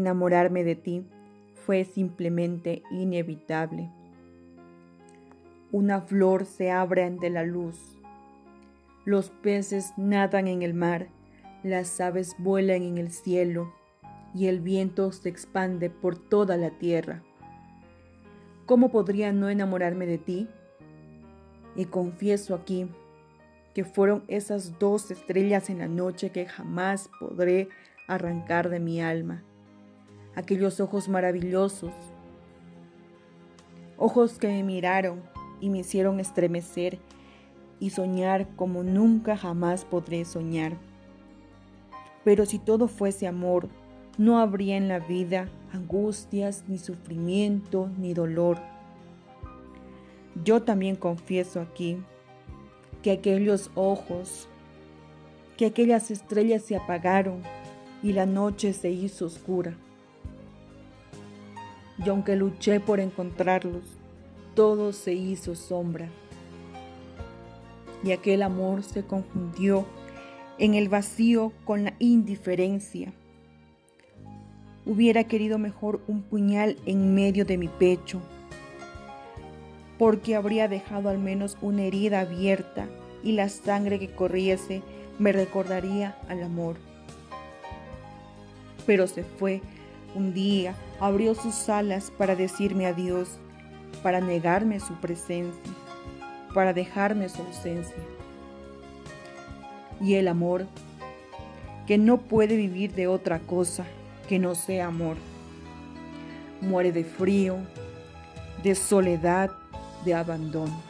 enamorarme de ti fue simplemente inevitable. Una flor se abre ante la luz. Los peces nadan en el mar, las aves vuelan en el cielo y el viento se expande por toda la tierra. ¿Cómo podría no enamorarme de ti? Y confieso aquí que fueron esas dos estrellas en la noche que jamás podré arrancar de mi alma. Aquellos ojos maravillosos, ojos que me miraron y me hicieron estremecer y soñar como nunca jamás podré soñar. Pero si todo fuese amor, no habría en la vida angustias, ni sufrimiento, ni dolor. Yo también confieso aquí que aquellos ojos, que aquellas estrellas se apagaron y la noche se hizo oscura. Y aunque luché por encontrarlos, todo se hizo sombra. Y aquel amor se confundió en el vacío con la indiferencia. Hubiera querido mejor un puñal en medio de mi pecho porque habría dejado al menos una herida abierta y la sangre que corriese me recordaría al amor. Pero se fue un día, abrió sus alas para decirme adiós, para negarme su presencia, para dejarme su ausencia. Y el amor, que no puede vivir de otra cosa que no sea amor, muere de frío, de soledad, de abandono.